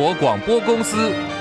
国广播公司。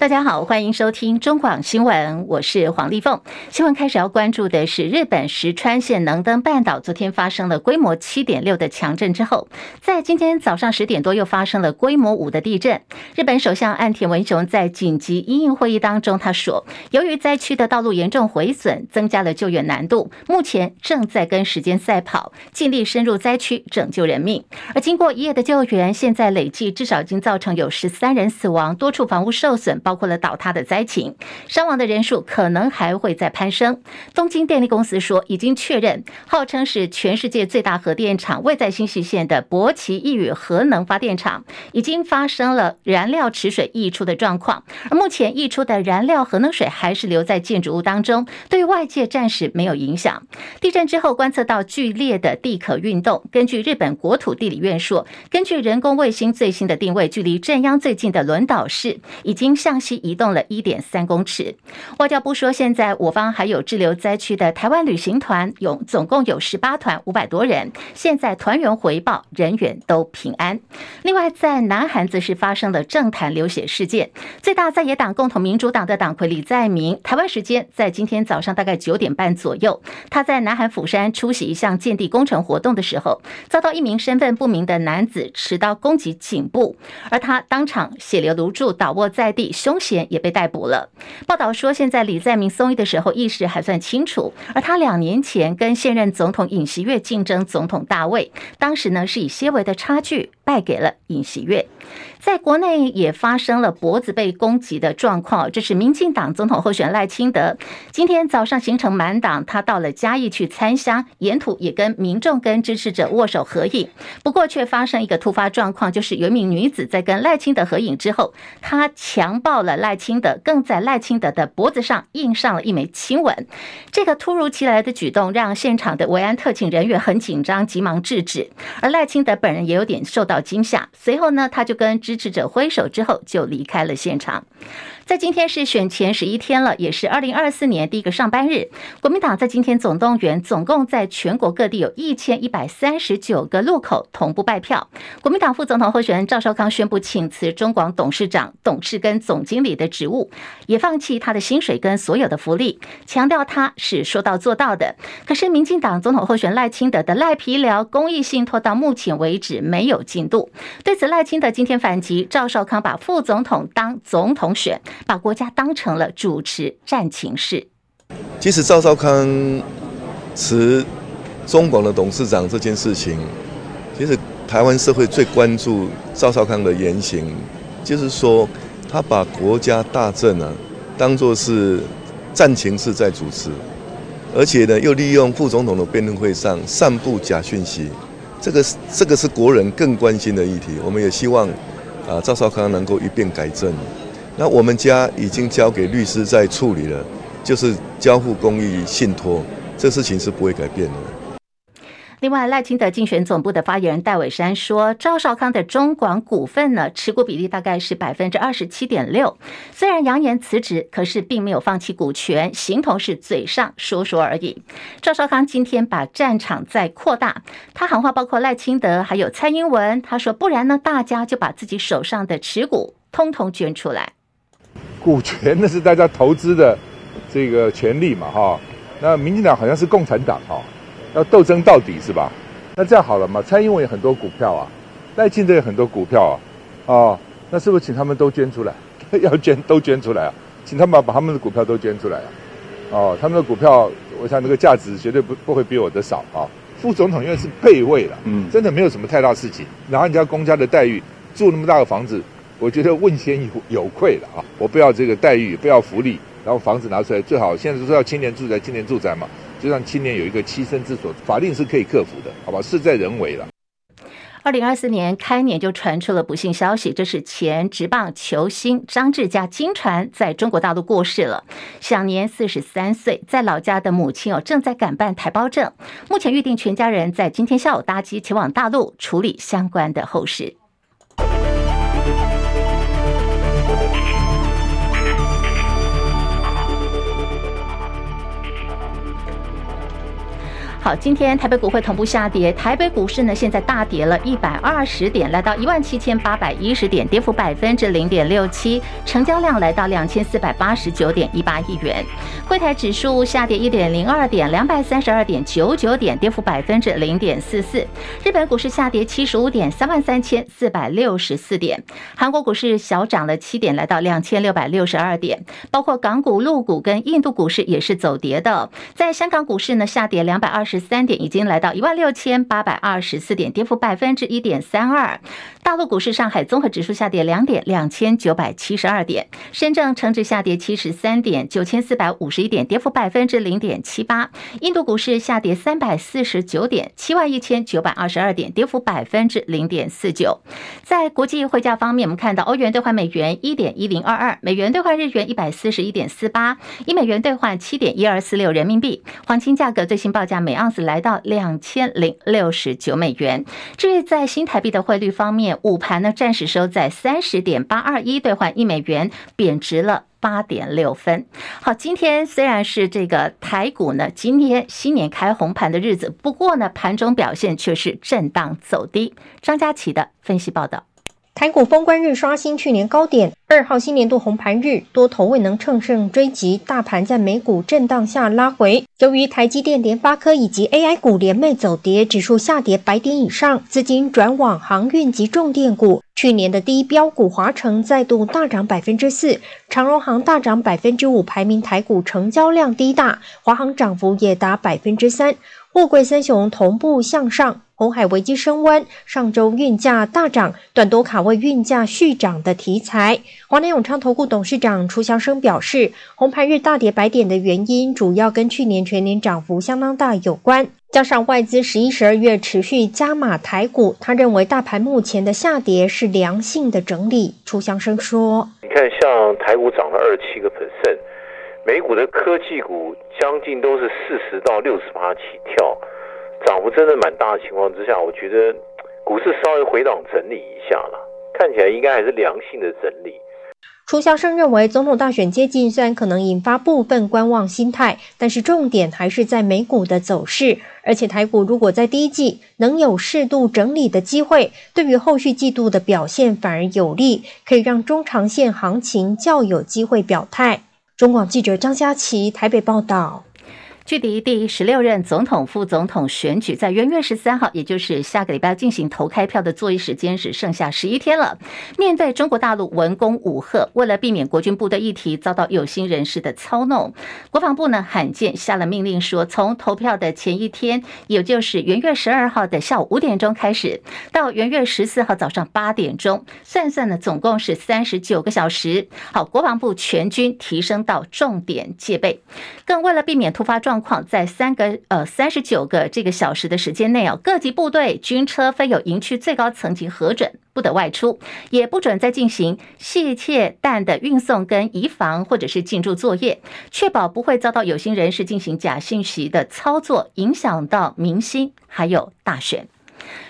大家好，欢迎收听中广新闻，我是黄丽凤。新闻开始要关注的是日本石川县能登半岛昨天发生了规模七点六的强震之后，在今天早上十点多又发生了规模五的地震。日本首相岸田文雄在紧急因应会议当中，他说，由于灾区的道路严重毁损，增加了救援难度，目前正在跟时间赛跑，尽力深入灾区拯救人命。而经过一夜的救援，现在累计至少已经造成有十三人死亡，多处房屋受损。包括了倒塌的灾情，伤亡的人数可能还会再攀升。东京电力公司说，已经确认，号称是全世界最大核电厂位在新潟县的柏崎刈羽核能发电厂，已经发生了燃料池水溢出的状况。而目前溢出的燃料核能水还是留在建筑物当中，对外界暂时没有影响。地震之后观测到剧烈的地壳运动。根据日本国土地理院说，根据人工卫星最新的定位，距离震央最近的轮岛市已经向西移动了一点三公尺。外交部说，现在我方还有滞留灾区的台湾旅行团，有总共有十八团，五百多人。现在团员回报，人员都平安。另外，在南韩则是发生了政坛流血事件，最大在野党共同民主党的党魁李在明，台湾时间在今天早上大概九点半左右，他在南韩釜山出席一项建地工程活动的时候，遭到一名身份不明的男子持刀攻击颈部，而他当场血流如注，倒卧在地。凶嫌也被逮捕了。报道说，现在李在明松医的时候意识还算清楚，而他两年前跟现任总统尹锡悦竞争总统大位，当时呢是以些微的差距败给了尹锡悦。在国内也发生了脖子被攻击的状况，这是民进党总统候选赖清德今天早上行程满档，他到了嘉义去参香，沿途也跟民众跟支持者握手合影。不过却发生一个突发状况，就是有一名女子在跟赖清德合影之后，她强暴了赖清德，更在赖清德的脖子上印上了一枚亲吻。这个突如其来的举动让现场的维安特勤人员很紧张，急忙制止。而赖清德本人也有点受到惊吓，随后呢，他就跟支持者挥手之后就离开了现场。在今天是选前十一天了，也是二零二四年第一个上班日。国民党在今天总动员，总共在全国各地有一千一百三十九个路口同步拜票。国民党副总统候选人赵少康宣布请辞中广董事长、董事跟总经理的职务，也放弃他的薪水跟所有的福利，强调他是说到做到的。可是民进党总统候选赖清德的赖皮寮公益信托到目前为止没有进度。对此，赖清德今天反击，赵少康把副总统当总统选。把国家当成了主持战情室。其实赵少康辞中广的董事长这件事情，其实台湾社会最关注赵少康的言行，就是说他把国家大政啊当作是战情室在主持，而且呢又利用副总统的辩论会上散布假讯息，这个是这个是国人更关心的议题。我们也希望啊赵少康能够一并改正。那我们家已经交给律师在处理了，就是交付公益信托，这事情是不会改变的。另外，赖清德竞选总部的发言人戴伟山说，赵少康的中广股份呢，持股比例大概是百分之二十七点六。虽然扬言辞职，可是并没有放弃股权，形同是嘴上说说而已。赵少康今天把战场在扩大，他喊话包括赖清德还有蔡英文，他说不然呢，大家就把自己手上的持股通通捐出来。股权那是大家投资的这个权利嘛，哈。那民进党好像是共产党哈，要斗争到底是吧？那这样好了嘛，蔡英文有很多股票啊，赖清德有很多股票啊，哦，那是不是请他们都捐出来？要捐都捐出来啊，请他们把他们的股票都捐出来啊。哦，他们的股票，我想那个价值绝对不不会比我的少啊。副总统因为是配位了，嗯，真的没有什么太大事情，拿人家公家的待遇住那么大的房子。我觉得问心有有愧了啊！我不要这个待遇，不要福利，然后房子拿出来最好。现在说要青年住宅，青年住宅嘛，就让青年有一个栖身之所，法令是可以克服的，好吧？事在人为了。二零二四年开年就传出了不幸消息，这是前职棒球星张志家惊传在中国大陆过世了，享年四十三岁。在老家的母亲哦正在赶办台胞证，目前预定全家人在今天下午搭机前往大陆处理相关的后事。好，今天台北股会同步下跌，台北股市呢现在大跌了一百二十点，来到一万七千八百一十点，跌幅百分之零点六七，成交量来到两千四百八十九点一八亿元。柜台指数下跌一点零二点，两百三十二点九九点，跌幅百分之零点四四。日本股市下跌七十五点，三万三千四百六十四点。韩国股市小涨了七点，来到两千六百六十二点。包括港股、陆股跟印度股市也是走跌的。在香港股市呢，下跌两百二十十三点，已经来到一万六千八百二十四点，跌幅百分之一点三二。大陆股市，上海综合指数下跌两点，两千九百七十二点。深圳成指下跌七十三点，九千四百五十一点，跌幅百分之零点七八。印度股市下跌三百四十九点，七万一千九百二十二点，跌幅百分之零点四九。在国际汇价方面，我们看到欧元兑换美元一点一零二二，美元兑换日元一百四十一点四八，一美元兑换七点一二四六人民币。黄金价格最新报价每盎司来到两千零六十九美元。至于在新台币的汇率方面，午盘呢暂时收在三十点八二一兑换一美元，贬值了八点六分。好，今天虽然是这个台股呢，今天新年开红盘的日子，不过呢，盘中表现却是震荡走低。张佳琪的分析报道。台股封关日刷新去年高点，二号新年度红盘日，多头未能乘胜追击，大盘在美股震荡下拉回。由于台积电、联发科以及 AI 股连袂走跌，指数下跌百点以上，资金转往航运及重电股。去年的第一标股华城再度大涨百分之四，长荣航大涨百分之五，排名台股成交量第一大，华航涨幅也达百分之三。货柜三雄同步向上，红海危机升温，上周运价大涨，短多卡位运价续涨的题材。华南永昌投顾董事长楚祥生表示，红盘日大跌百点的原因，主要跟去年全年涨幅相当大有关，加上外资十一、十二月持续加码台股，他认为大盘目前的下跌是良性的整理。楚祥生说：“你看，像台股涨了二七个 percent。”美股的科技股将近都是四十到六十趴起跳，涨幅真的蛮大的情况之下，我觉得股市稍微回档整理一下了，看起来应该还是良性的整理。楚祥生认为，总统大选接近，虽然可能引发部分观望心态，但是重点还是在美股的走势。而且台股如果在第一季能有适度整理的机会，对于后续季度的表现反而有利，可以让中长线行情较有机会表态。中广记者张佳琪台北报道。距离第十六任总统、副总统选举在元月十三号，也就是下个礼拜进行投开票的作业时间只剩下十一天了。面对中国大陆文攻武吓，为了避免国军部队议题遭到有心人士的操弄，国防部呢罕见下了命令说，从投票的前一天，也就是元月十二号的下午五点钟开始，到元月十四号早上八点钟，算算呢总共是三十九个小时。好，国防部全军提升到重点戒备，更为了避免突发状况。在三个呃三十九个这个小时的时间内哦，各级部队军车非有营区最高层级核准，不得外出，也不准再进行细切弹的运送跟移防或者是进驻作业，确保不会遭到有心人士进行假信息的操作，影响到民心，还有大选。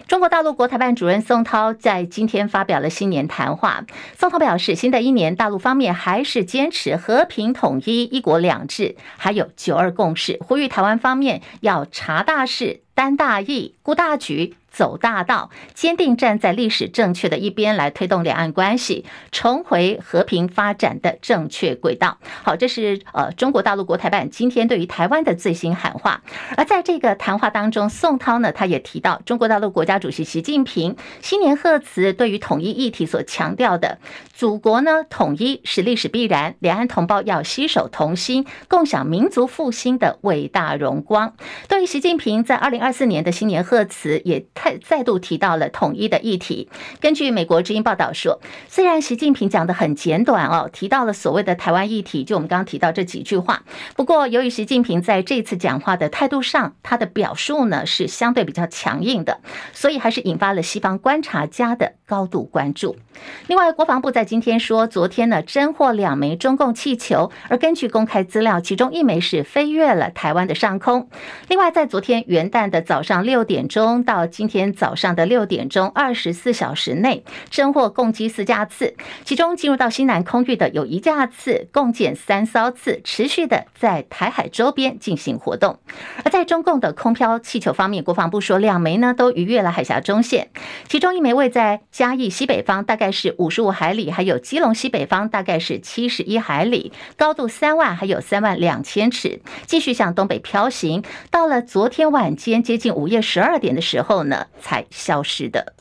中国大陆国台办主任宋涛在今天发表了新年谈话。宋涛表示，新的一年，大陆方面还是坚持和平统一、一国两制，还有九二共识，呼吁台湾方面要查大事、担大义、顾大局。走大道，坚定站在历史正确的一边，来推动两岸关系重回和平发展的正确轨道。好，这是呃中国大陆国台办今天对于台湾的最新喊话。而在这个谈话当中，宋涛呢，他也提到中国大陆国家主席习近平新年贺词对于统一议题所强调的，祖国呢统一是历史必然，两岸同胞要携手同心，共享民族复兴的伟大荣光。对于习近平在二零二四年的新年贺词也。再再度提到了统一的议题。根据美国之音报道说，虽然习近平讲的很简短哦，提到了所谓的台湾议题，就我们刚刚提到这几句话。不过，由于习近平在这次讲话的态度上，他的表述呢是相对比较强硬的，所以还是引发了西方观察家的高度关注。另外，国防部在今天说，昨天呢侦获两枚中共气球，而根据公开资料，其中一枚是飞越了台湾的上空。另外，在昨天元旦的早上六点钟到今天早上的六点钟，二十四小时内侦获共计四架次，其中进入到西南空域的有一架次，共建三艘次，持续的在台海周边进行活动。而在中共的空飘气球方面，国防部说两枚呢都逾越了海峡中线，其中一枚位在嘉义西北方，大大概是五十五海里，还有基隆西北方大概是七十一海里，高度三万还有三万两千尺，继续向东北飘行。到了昨天晚间接近午夜十二点的时候呢，才消失的。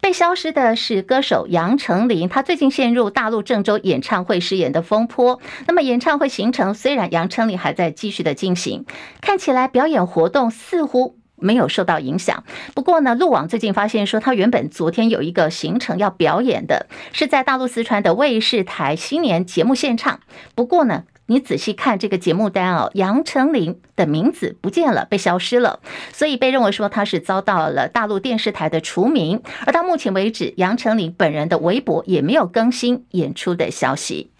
被消失的是歌手杨丞琳，他最近陷入大陆郑州演唱会失言的风波。那么演唱会行程虽然杨丞琳还在继续的进行，看起来表演活动似乎没有受到影响。不过呢，路网最近发现说，他原本昨天有一个行程要表演的，是在大陆四川的卫视台新年节目现场。不过呢。你仔细看这个节目单哦，杨丞琳的名字不见了，被消失了，所以被认为说他是遭到了大陆电视台的除名。而到目前为止，杨丞琳本人的微博也没有更新演出的消息。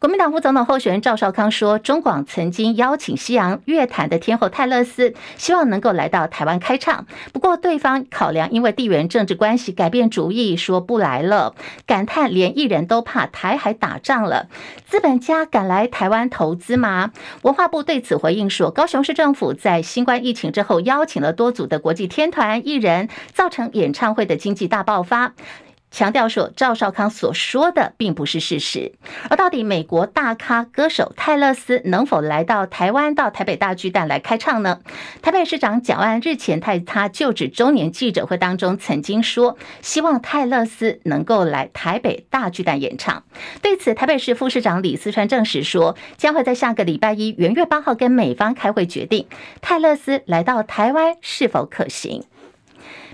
国民党副总统候选人赵少康说，中广曾经邀请西洋乐坛的天后泰勒斯，希望能够来到台湾开唱。不过对方考量因为地缘政治关系改变主意，说不来了。感叹连艺人都怕台海打仗了，资本家敢来台湾投资吗？文化部对此回应说，高雄市政府在新冠疫情之后，邀请了多组的国际天团艺人，造成演唱会的经济大爆发。强调说，赵少康所说的并不是事实。而到底美国大咖歌手泰勒斯能否来到台湾，到台北大巨蛋来开唱呢？台北市长蒋万日前在他就职周年记者会当中曾经说，希望泰勒斯能够来台北大巨蛋演唱。对此，台北市副市长李思川证实说，将会在下个礼拜一元月八号跟美方开会决定泰勒斯来到台湾是否可行。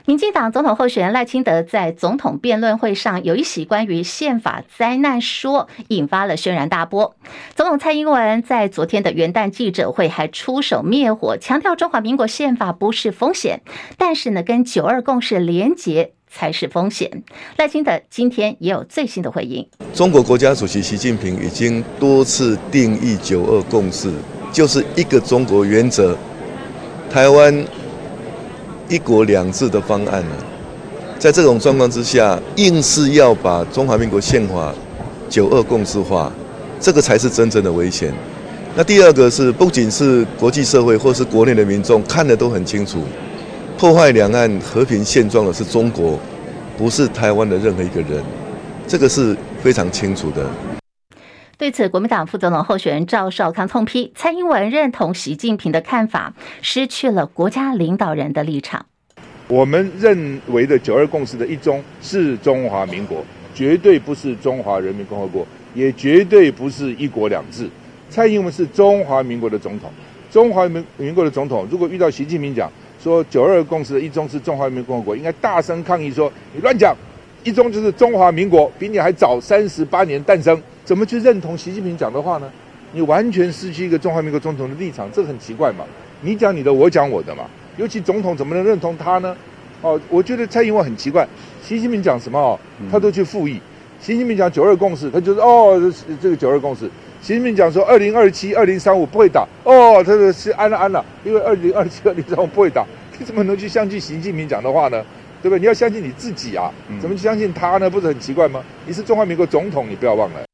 民进党总统候选人赖清德在总统辩论会上有一席关于宪法灾难说，引发了轩然大波。总统蔡英文在昨天的元旦记者会还出手灭火，强调中华民国宪法不是风险，但是呢，跟九二共识连结才是风险。赖清德今天也有最新的回应。中国国家主席习近平已经多次定义九二共识，就是一个中国原则，台湾。一国两制的方案呢，在这种状况之下，硬是要把中华民国宪法九二共识化，这个才是真正的危险。那第二个是，不仅是国际社会或是国内的民众看得都很清楚，破坏两岸和平现状的是中国，不是台湾的任何一个人，这个是非常清楚的。对此，国民党副总统候选人赵少康痛批蔡英文认同习近平的看法，失去了国家领导人的立场。我们认为的九二共识的一中是中华民国，绝对不是中华人民共和国，也绝对不是一国两制。蔡英文是中华民国的总统，中华民民国的总统，如果遇到习近平讲说九二共识的一中是中华人民共和国，应该大声抗议说你乱讲，一中就是中华民国，比你还早三十八年诞生。怎么去认同习近平讲的话呢？你完全失去一个中华民国总统的立场，这很奇怪嘛。你讲你的，我讲我的嘛。尤其总统怎么能认同他呢？哦，我觉得蔡英文很奇怪。习近平讲什么哦，他都去附议。习近平讲九二共识，他就是哦，这个九二共识。习近平讲说二零二七、二零三五不会打，哦，他说是安了安了，因为二零二七、二零三五不会打。你怎么能去相信习近平讲的话呢？对不对？你要相信你自己啊，怎么去相信他呢？不是很奇怪吗？你是中华民国总统，你不要忘了。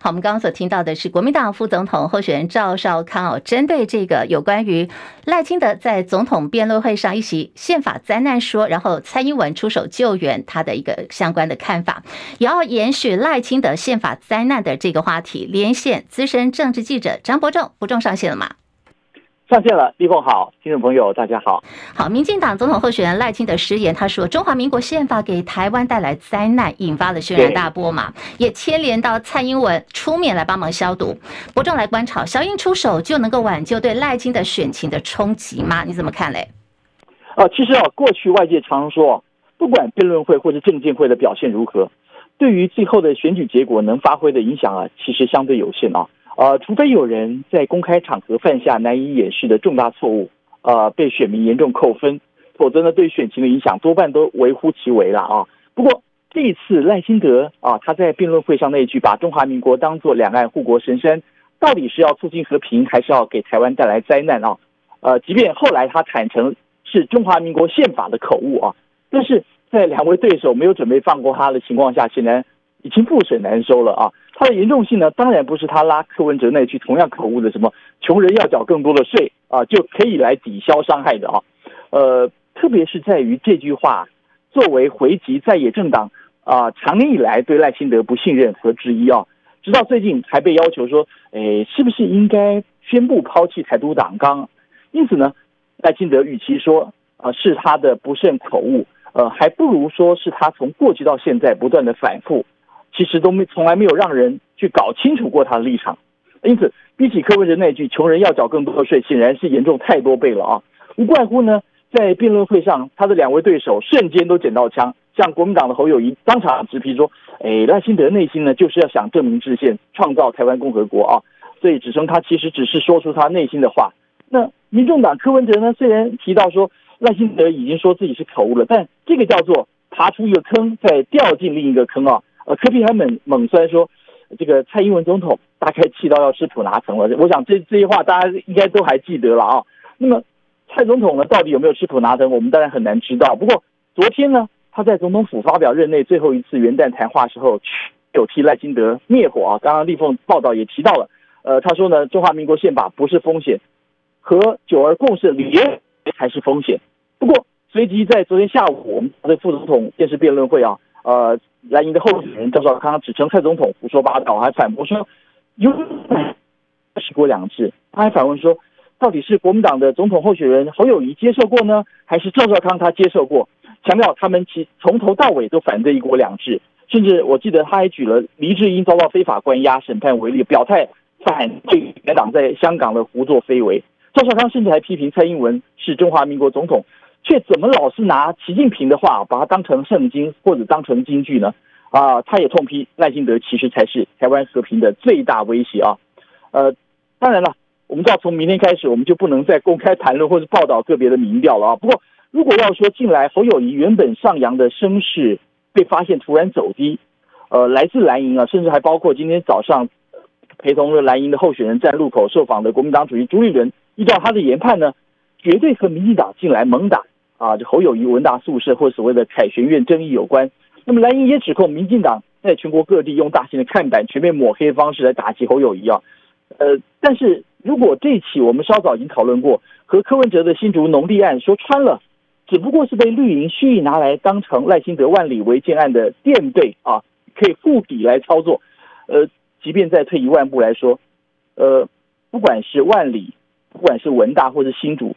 好，我们刚刚所听到的是国民党副总统候选人赵少康哦，针对这个有关于赖清德在总统辩论会上一席宪法灾难说，然后蔡英文出手救援他的一个相关的看法，也要延续赖清德宪法灾难的这个话题，连线资深政治记者张伯仲，伯仲上线了吗？上线了，立凤好，听众朋友大家好。好，民进党总统候选人赖清德失言，他说中华民国宪法给台湾带来灾难，引发了轩然大波嘛，也牵连到蔡英文出面来帮忙消毒。伯仲来观察，小英出手就能够挽救对赖清的选情的冲击吗？你怎么看嘞？哦，其实啊，过去外界常说，不管辩论会或者政见会的表现如何，对于最后的选举结果能发挥的影响啊，其实相对有限啊。呃，除非有人在公开场合犯下难以掩饰的重大错误，呃，被选民严重扣分，否则呢，对选情的影响多半都微乎其微了啊。不过，这一次赖清德啊，他在辩论会上那一句把中华民国当作两岸护国神山，到底是要促进和平，还是要给台湾带来灾难啊？呃，即便后来他坦承是中华民国宪法的口误啊，但是在两位对手没有准备放过他的情况下，显然已经覆水难收了啊。它的严重性呢，当然不是他拉柯文哲那句同样口误的什么“穷人要缴更多的税啊，就可以来抵消伤害的”啊。呃，特别是在于这句话作为回击在野政党啊，长年以来对赖清德不信任和质疑啊，直到最近还被要求说，诶，是不是应该宣布抛弃台独党纲？因此呢，赖清德与其说啊是他的不慎口误，呃，还不如说是他从过去到现在不断的反复。其实都没从来没有让人去搞清楚过他的立场，因此比起柯文哲那句“穷人要缴更多的税”，显然是严重太多倍了啊！无怪乎呢，在辩论会上，他的两位对手瞬间都捡到枪，像国民党的侯友谊当场直批说：“哎，赖清德内心呢就是要想证明制宪，创造台湾共和国啊！”所以指称他其实只是说出他内心的话。那民众党柯文哲呢，虽然提到说赖清德已经说自己是口误了，但这个叫做爬出一个坑，再掉进另一个坑啊！呃，柯 P 还猛猛酸说，这个蔡英文总统大概气到要吃普拿疼了。我想这这些话大家应该都还记得了啊。那么蔡总统呢，到底有没有吃普拿疼，我们当然很难知道。不过昨天呢，他在总统府发表任内最后一次元旦谈话时候，有替赖清德灭火啊。刚刚立凤报道也提到了，呃，他说呢，中华民国宪法不是风险，和九二共识理念才是风险。不过随即在昨天下午，我们的副总统电视辩论会啊，呃。蓝营的候选人赵少康指称蔡总统胡说八道，还反驳说有“一国两制”。他还反问说，到底是国民党的总统候选人侯友谊接受过呢，还是赵少康他接受过？强调他们其从头到尾都反对“一国两制”，甚至我记得他还举了黎智英遭到非法关押审判为例，表态反对该党在香港的胡作非为。赵少康甚至还批评蔡英文是中华民国总统。却怎么老是拿习近平的话把它当成圣经或者当成金句呢？啊，他也痛批赖清德其实才是台湾和平的最大威胁啊！呃，当然了，我们知道从明天开始我们就不能再公开谈论或者报道个别的民调了啊。不过，如果要说近来侯友谊原本上扬的声势被发现突然走低，呃，来自蓝营啊，甚至还包括今天早上陪同了蓝营的候选人在路口受访的国民党主席朱立伦，依照他的研判呢，绝对和民进党进来猛打。啊，这侯友谊文大宿舍或所谓的凯旋苑争议有关。那么蓝营也指控民进党在全国各地用大型的看板全面抹黑方式来打击侯友谊啊。呃，但是如果这一起我们稍早已经讨论过，和柯文哲的新竹农地案说穿了，只不过是被绿营蓄意拿来当成赖清德万里违建案的垫背啊，可以护底来操作。呃，即便再退一万步来说，呃，不管是万里，不管是文大或是新竹。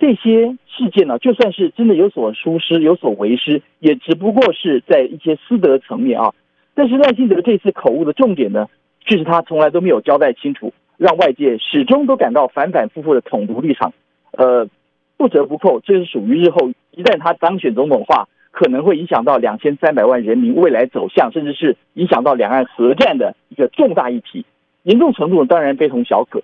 这些事件呢，就算是真的有所疏失、有所为失，也只不过是在一些私德层面啊。但是赖清德这次口误的重点呢，却是他从来都没有交代清楚，让外界始终都感到反反复复的统独立场。呃，不折不扣，这是属于日后一旦他当选总统的话，可能会影响到两千三百万人民未来走向，甚至是影响到两岸核战的一个重大议题。严重程度当然非同小可。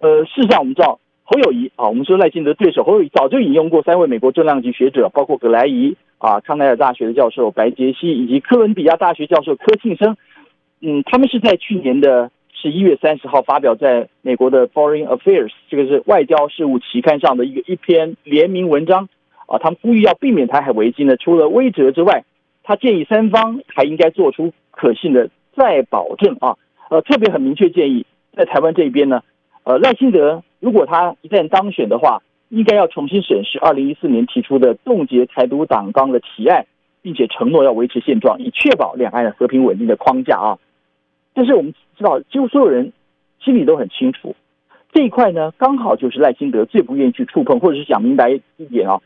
呃，事实上我们知道。侯友谊啊，我们说赖清德对手侯友谊早就引用过三位美国重量级学者，包括葛莱仪啊，康奈尔大学的教授白杰西，以及哥伦比亚大学教授柯庆生。嗯，他们是在去年的十一月三十号发表在美国的 Foreign Affairs 这个是外交事务期刊上的一个一篇联名文章啊，他们呼吁要避免台海危机呢，除了威慑之外，他建议三方还应该做出可信的再保证啊，呃，特别很明确建议在台湾这边呢，呃，赖清德。如果他一旦当选的话，应该要重新审视二零一四年提出的冻结台独党纲的提案，并且承诺要维持现状，以确保两岸的和平稳定的框架啊。但是我们知道，几乎所有人心里都很清楚，这一块呢，刚好就是赖清德最不愿意去触碰，或者是讲明白一点啊，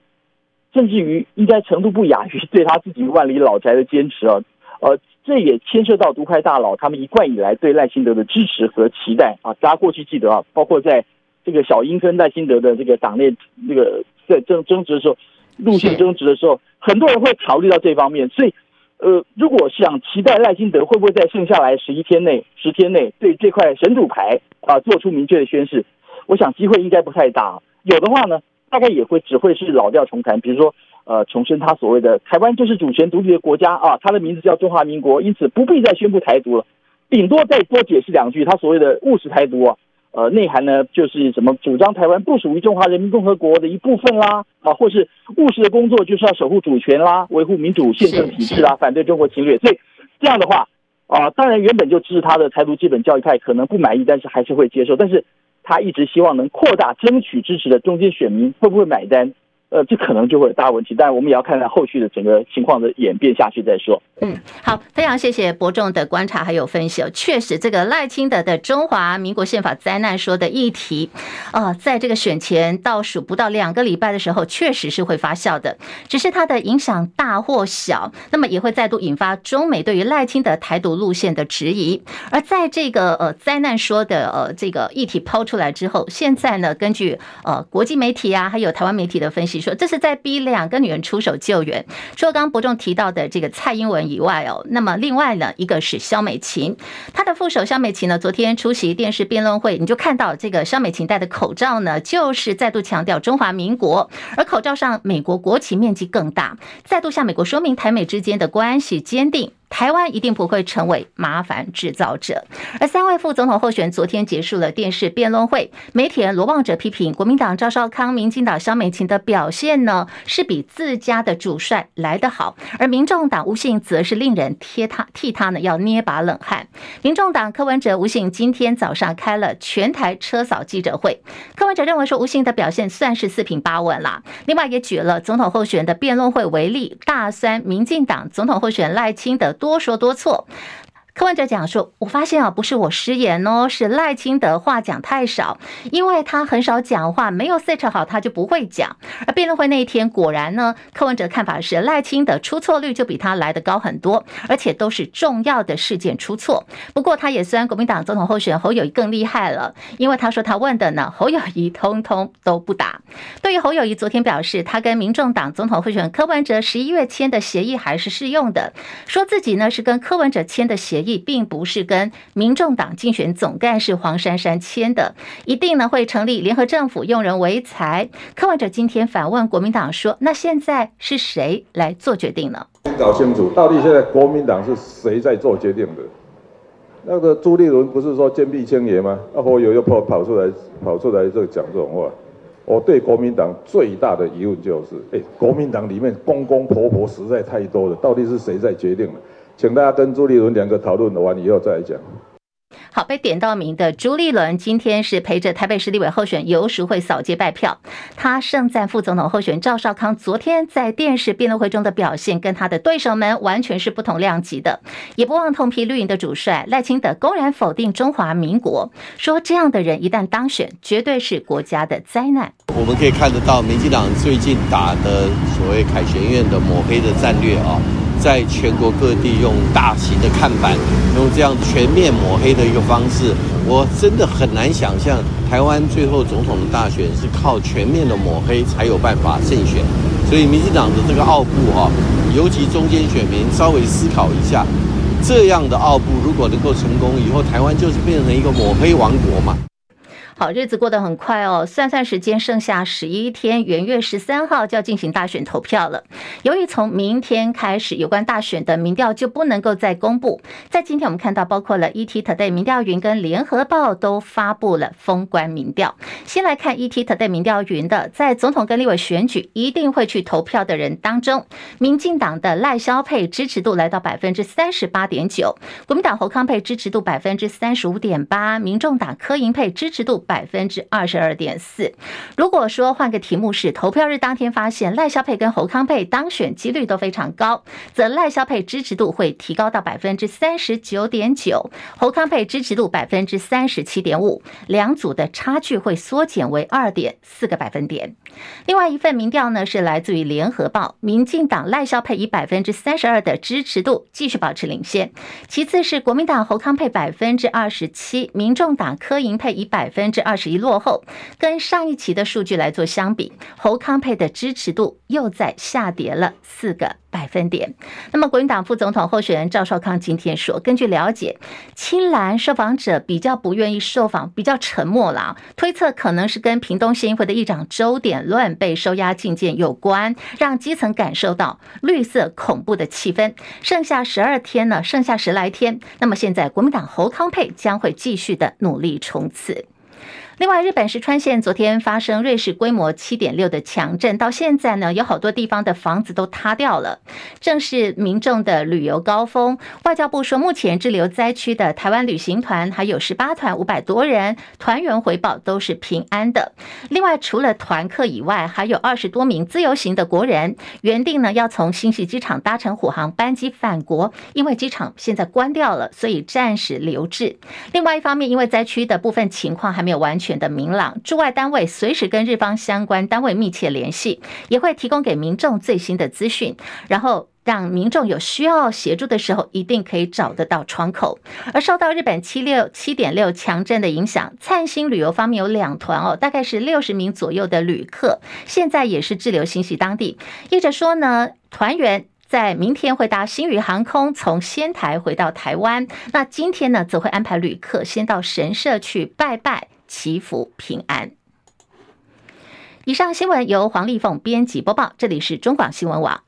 甚至于应该程度不亚于对他自己万里老宅的坚持啊。呃，这也牵涉到独派大佬他们一贯以来对赖清德的支持和期待啊。大家过去记得啊，包括在。这个小英跟赖清德的这个党内这个在争争执的时候，路线争执的时候，很多人会考虑到这方面。所以，呃，如果想期待赖清德会不会在剩下来十一天内、十天内对这块神主牌啊做出明确的宣誓，我想机会应该不太大。有的话呢，大概也会只会是老调重弹，比如说，呃，重申他所谓的台湾就是主权独立的国家啊，他的名字叫中华民国，因此不必再宣布台独了，顶多再多解释两句，他所谓的务实台独啊，呃，内涵呢就是什么主张台湾不属于中华人民共和国的一部分啦，啊，或是务实的工作就是要守护主权啦，维护民主宪政体制啦，反对中国侵略，所以这样的话啊，当然原本就支持他的台独基本教育派可能不满意，但是还是会接受，但是他一直希望能扩大争取支持的中间选民会不会买单？呃，这可能就会有大问题，但我们也要看看后续的整个情况的演变下去再说。嗯，好，非常谢谢伯仲的观察还有分析哦。确实，这个赖清德的中华民国宪法灾难说的议题，呃，在这个选前倒数不到两个礼拜的时候，确实是会发酵的。只是它的影响大或小，那么也会再度引发中美对于赖清德台独路线的质疑。而在这个呃灾难说的呃这个议题抛出来之后，现在呢，根据呃国际媒体啊，还有台湾媒体的分析。说这是在逼两个女人出手救援，除了刚刚伯仲提到的这个蔡英文以外哦，那么另外呢，一个是萧美琴，她的副手萧美琴呢，昨天出席电视辩论会，你就看到这个萧美琴戴的口罩呢，就是再度强调中华民国，而口罩上美国国旗面积更大，再度向美国说明台美之间的关系坚定。台湾一定不会成为麻烦制造者。而三位副总统候选昨天结束了电视辩论会，媒体人罗望哲批评国民党赵少康、民进党萧美琴的表现呢，是比自家的主帅来得好，而民众党吴信则是令人贴他替他呢要捏把冷汗。民众党柯文哲、吴信今天早上开了全台车扫记者会，柯文哲认为说吴信的表现算是四平八稳啦，另外也举了总统候选人的辩论会为例，大酸民进党总统候选赖清德。多说多错。柯文哲讲说：“我发现啊，不是我失言哦，是赖清德话讲太少，因为他很少讲话，没有 set 好，他就不会讲。而辩论会那一天，果然呢，柯文哲看法是赖清德出错率就比他来的高很多，而且都是重要的事件出错。不过他也虽然国民党总统候选人侯友谊更厉害了，因为他说他问的呢，侯友谊通通都不答。对于侯友谊昨天表示，他跟民众党总统候选人柯文哲十一月签的协议还是适用的，说自己呢是跟柯文哲签的协议。”并不是跟民众党竞选总干事黄珊珊签的，一定呢会成立联合政府，用人为才。柯文哲今天反问国民党说：“那现在是谁来做决定呢？”搞清楚，到底现在国民党是谁在做决定的？那个朱立伦不是说坚壁清野吗？那侯友又跑跑出来，跑出来这讲这种话。我对国民党最大的疑问就是：哎，国民党里面公公婆婆实在太多了，到底是谁在决定呢？请大家跟朱立伦两个讨论完以后再来讲。好，被点到名的朱立伦今天是陪着台北市立委候选游淑慧扫街拜票。他盛赞副总统候选人赵少康昨天在电视辩论会中的表现跟他的对手们完全是不同量级的，也不忘痛批绿营的主帅赖清德公然否定中华民国，说这样的人一旦当选，绝对是国家的灾难。我们可以看得到，民进党最近打的所谓凯旋院的抹黑的战略啊。在全国各地用大型的看板，用这样全面抹黑的一个方式，我真的很难想象台湾最后总统的大选是靠全面的抹黑才有办法胜选。所以民进党的这个奥步哈，尤其中间选民稍微思考一下，这样的奥步如果能够成功，以后台湾就是变成一个抹黑王国嘛。好，日子过得很快哦，算算时间，剩下十一天，元月十三号就要进行大选投票了。由于从明天开始，有关大选的民调就不能够再公布。在今天，我们看到包括了 ET Today 民调云跟联合报都发布了封关民调。先来看 ET Today 民调云的，在总统跟立委选举一定会去投票的人当中，民进党的赖萧配支持度来到百分之三十八点九，国民党侯康配支持度百分之三十五点八，民众党柯银配支持度。百分之二十二点四。如果说换个题目是投票日当天发现赖萧佩跟侯康佩当选几率都非常高，则赖萧佩支持度会提高到百分之三十九点九，侯康佩支持度百分之三十七点五，两组的差距会缩减为二点四个百分点。另外一份民调呢是来自于联合报，民进党赖萧佩以百分之三十二的支持度继续保持领先，其次是国民党侯康佩百分之二十七，民众党柯银配以百分。分之二十一落后。跟上一期的数据来做相比，侯康配的支持度又在下跌了四个百分点。那么，国民党副总统候选人赵少康今天说，根据了解，青蓝受访者比较不愿意受访，比较沉默了，推测可能是跟屏东县议会的议长周点论被收押禁见有关，让基层感受到绿色恐怖的气氛。剩下十二天呢，剩下十来天，那么现在国民党侯康配将会继续的努力冲刺。另外，日本石川县昨天发生芮氏规模七点六的强震，到现在呢，有好多地方的房子都塌掉了，正是民众的旅游高峰。外交部说，目前滞留灾区的台湾旅行团还有十八团五百多人，团员回报都是平安的。另外，除了团客以外，还有二十多名自由行的国人，原定呢要从新潟机场搭乘虎航班机返国，因为机场现在关掉了，所以暂时留置。另外一方面，因为灾区的部分情况还没有完全。选的明朗，驻外单位随时跟日方相关单位密切联系，也会提供给民众最新的资讯，然后让民众有需要协助的时候，一定可以找得到窗口。而受到日本七六七点六强震的影响，灿星旅游方面有两团哦，大概是六十名左右的旅客，现在也是滞留新潟当地。业者说呢，团员。在明天会搭星宇航空从仙台回到台湾，那今天呢，则会安排旅客先到神社去拜拜祈福平安。以上新闻由黄丽凤编辑播报，这里是中广新闻网。